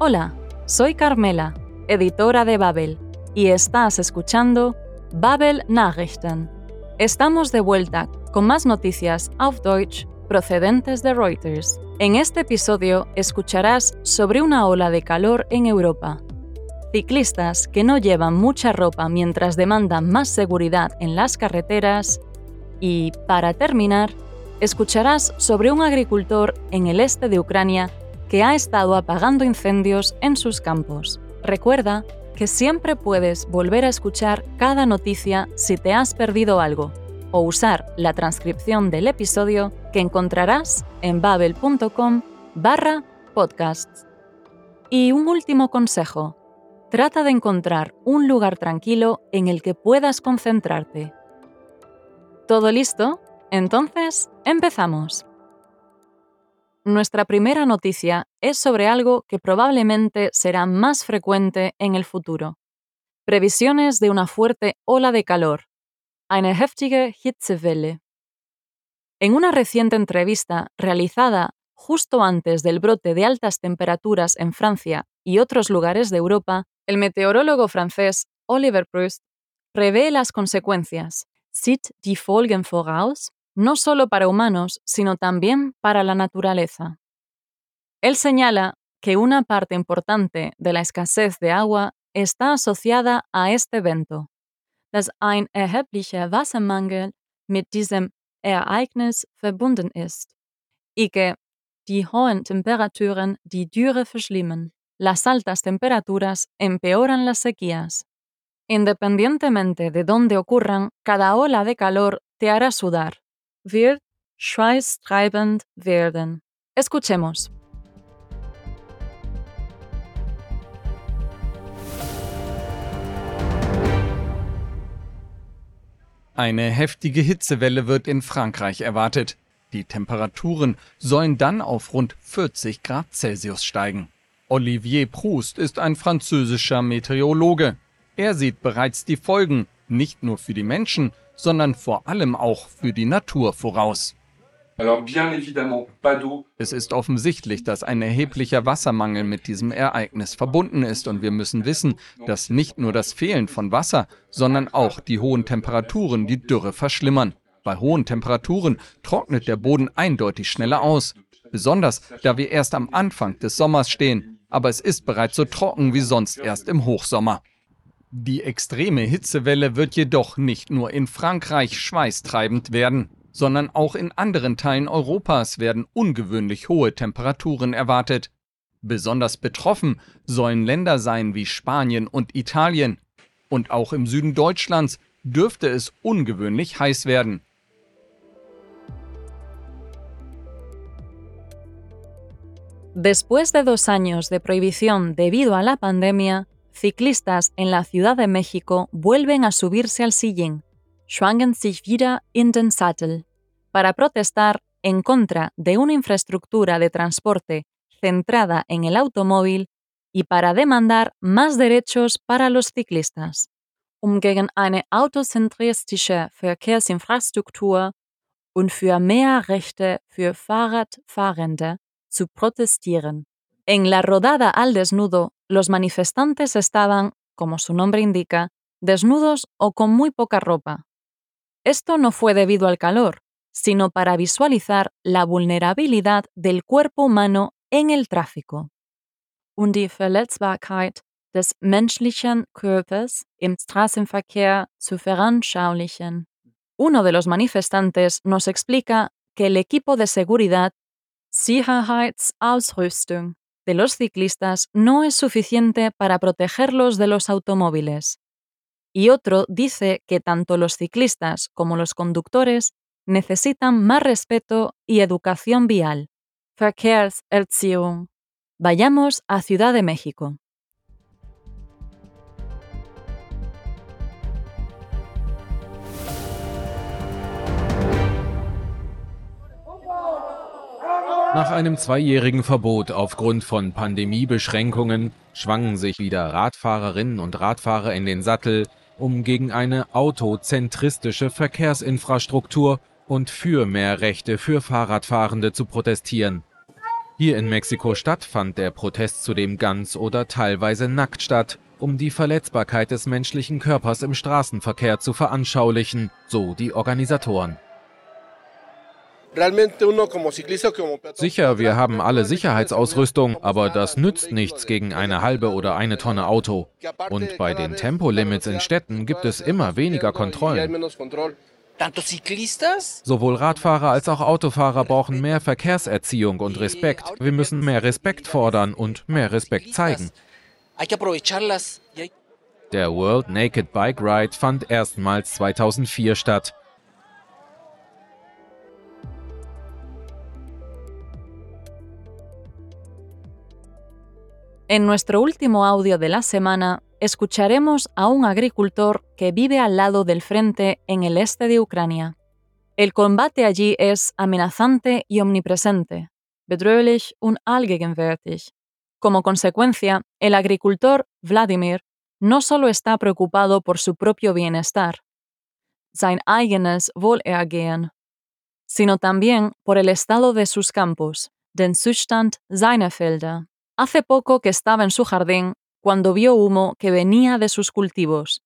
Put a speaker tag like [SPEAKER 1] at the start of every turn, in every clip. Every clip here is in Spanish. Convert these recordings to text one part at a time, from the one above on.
[SPEAKER 1] Hola, soy Carmela, editora de Babel, y estás escuchando Babel Nachrichten. Estamos de vuelta con más noticias auf Deutsch procedentes de Reuters. En este episodio escucharás sobre una ola de calor en Europa. Ciclistas que no llevan mucha ropa mientras demandan más seguridad en las carreteras y, para terminar, escucharás sobre un agricultor en el este de Ucrania que ha estado apagando incendios en sus campos. Recuerda que siempre puedes volver a escuchar cada noticia si te has perdido algo o usar la transcripción del episodio que encontrarás en babel.com barra podcasts. Y un último consejo. Trata de encontrar un lugar tranquilo en el que puedas concentrarte. ¿Todo listo? Entonces, empezamos. Nuestra primera noticia es sobre algo que probablemente será más frecuente en el futuro. Previsiones de una fuerte ola de calor. Eine heftige Hitzewelle. En una reciente entrevista realizada justo antes del brote de altas temperaturas en Francia y otros lugares de Europa, el meteorólogo francés Oliver Proust prevé las consecuencias, sieht die Folgen voraus, no solo para humanos, sino también para la naturaleza. Él señala que una parte importante de la escasez de agua está asociada a este evento, dass ein erheblicher Wassermangel mit diesem Ereignis verbunden ist, y que die hohen Temperaturen die Dürre verschlimmen. Las altas temperaturas empeoran las sequías. Independientemente de dónde ocurran, cada ola de calor te hará sudar, wird schweißtreibend werden. Escuchemos.
[SPEAKER 2] Eine heftige Hitzewelle wird in Frankreich erwartet. Die Temperaturen sollen dann auf rund 40 Grad Celsius steigen. Olivier Proust ist ein französischer Meteorologe. Er sieht bereits die Folgen, nicht nur für die Menschen, sondern vor allem auch für die Natur voraus. Es ist offensichtlich, dass ein erheblicher Wassermangel mit diesem Ereignis verbunden ist und wir müssen wissen, dass nicht nur das Fehlen von Wasser, sondern auch die hohen Temperaturen die Dürre verschlimmern. Bei hohen Temperaturen trocknet der Boden eindeutig schneller aus, besonders da wir erst am Anfang des Sommers stehen, aber es ist bereits so trocken wie sonst erst im Hochsommer. Die extreme Hitzewelle wird jedoch nicht nur in Frankreich schweißtreibend werden, sondern auch in anderen Teilen Europas werden ungewöhnlich hohe Temperaturen erwartet. Besonders betroffen sollen Länder sein wie Spanien und Italien. Und auch im Süden Deutschlands dürfte es ungewöhnlich heiß werden.
[SPEAKER 1] Después de dos años de prohibición debido a la pandemia, ciclistas en la Ciudad de México vuelven a subirse al sillín, schwangen sich wieder in den Sattel, para protestar en contra de una infraestructura de transporte centrada en el automóvil y para demandar más derechos para los ciclistas. Um gegen eine autozentristische Verkehrsinfrastruktur und für mehr Rechte für Fahrradfahrende zu protestieren. En la rodada al desnudo, los manifestantes estaban, como su nombre indica, desnudos o con muy poca ropa. Esto no fue debido al calor, sino para visualizar la vulnerabilidad del cuerpo humano en el tráfico. Und die Verletzbarkeit des menschlichen Körpers im Straßenverkehr zu veranschaulichen. Uno de los manifestantes nos explica que el equipo de seguridad Sicherheitsausrüstung de los ciclistas no es suficiente para protegerlos de los automóviles. Y otro dice que tanto los ciclistas como los conductores necesitan más respeto y educación vial. Verkehrserziehung. Vayamos a Ciudad de México.
[SPEAKER 3] Nach einem zweijährigen Verbot aufgrund von Pandemiebeschränkungen schwangen sich wieder Radfahrerinnen und Radfahrer in den Sattel, um gegen eine autozentristische Verkehrsinfrastruktur und für mehr Rechte für Fahrradfahrende zu protestieren. Hier in Mexiko-Stadt fand der Protest zudem ganz oder teilweise nackt statt, um die Verletzbarkeit des menschlichen Körpers im Straßenverkehr zu veranschaulichen, so die Organisatoren. Sicher, wir haben alle Sicherheitsausrüstung, aber das nützt nichts gegen eine halbe oder eine Tonne Auto. Und bei den Tempolimits in Städten gibt es immer weniger Kontrollen. Sowohl Radfahrer als auch Autofahrer brauchen mehr Verkehrserziehung und Respekt. Wir müssen mehr Respekt fordern und mehr Respekt zeigen. Der World Naked Bike Ride fand erstmals 2004 statt.
[SPEAKER 1] En nuestro último audio de la semana escucharemos a un agricultor que vive al lado del frente en el este de Ucrania. El combate allí es amenazante y omnipresente, bedrohlich und allgegenwärtig. Como consecuencia, el agricultor Vladimir no solo está preocupado por su propio bienestar, sein eigenes Wohlergehen, sino también por el estado de sus campos, den Zustand seiner Felder. Hace poco que estaba en su jardín cuando vio humo que venía de sus cultivos,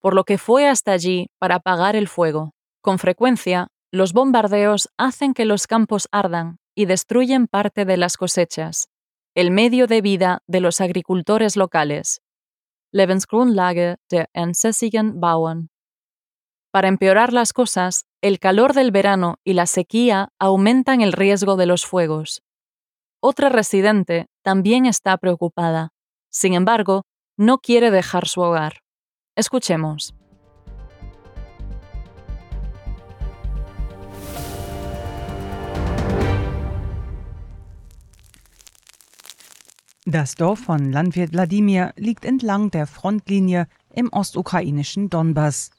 [SPEAKER 1] por lo que fue hasta allí para apagar el fuego. Con frecuencia, los bombardeos hacen que los campos ardan y destruyen parte de las cosechas, el medio de vida de los agricultores locales. Lebensgrundlage der ansässigen Bauern. Para empeorar las cosas, el calor del verano y la sequía aumentan el riesgo de los fuegos. Otra residente también está preocupada. Sin embargo, no quiere dejar su hogar. Escuchemos.
[SPEAKER 4] Das Dorf von Landwirt Wladimir liegt entlang der Frontlinie im ostukrainischen Donbass.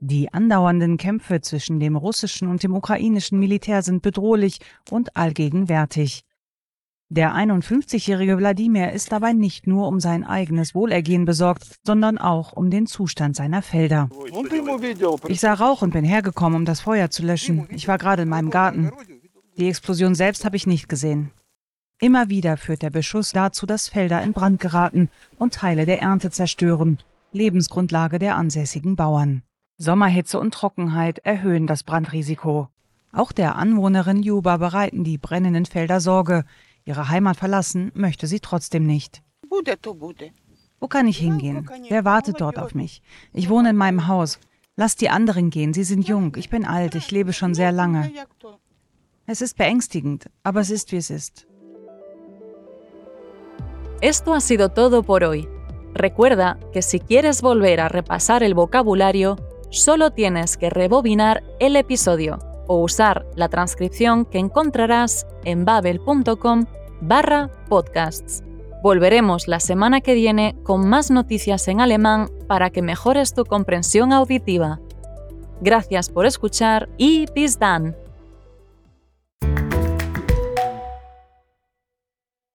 [SPEAKER 4] Die andauernden Kämpfe zwischen dem russischen und dem ukrainischen Militär sind bedrohlich und allgegenwärtig. Der 51-jährige Wladimir ist dabei nicht nur um sein eigenes Wohlergehen besorgt, sondern auch um den Zustand seiner Felder. Ich sah Rauch und bin hergekommen, um das Feuer zu löschen. Ich war gerade in meinem Garten. Die Explosion selbst habe ich nicht gesehen. Immer wieder führt der Beschuss dazu, dass Felder in Brand geraten und Teile der Ernte zerstören, Lebensgrundlage der ansässigen Bauern. Sommerhitze und Trockenheit erhöhen das Brandrisiko. Auch der Anwohnerin Juba bereiten die brennenden Felder Sorge. Ihre Heimat verlassen möchte sie trotzdem nicht. Wo kann ich hingehen? Wer wartet dort auf mich? Ich wohne in meinem Haus. Lass die anderen gehen, sie sind jung, ich bin alt, ich lebe schon sehr lange. Es ist beängstigend, aber es ist wie es ist.
[SPEAKER 1] Esto ha sido todo por hoy. Recuerda que si quieres volver a repasar el vocabulario, solo tienes que rebobinar el episodio o usar la transcripción que encontrarás en babel.com barra podcasts. Volveremos la semana que viene con más noticias en alemán para que mejores tu comprensión auditiva. Gracias por escuchar y bis dann!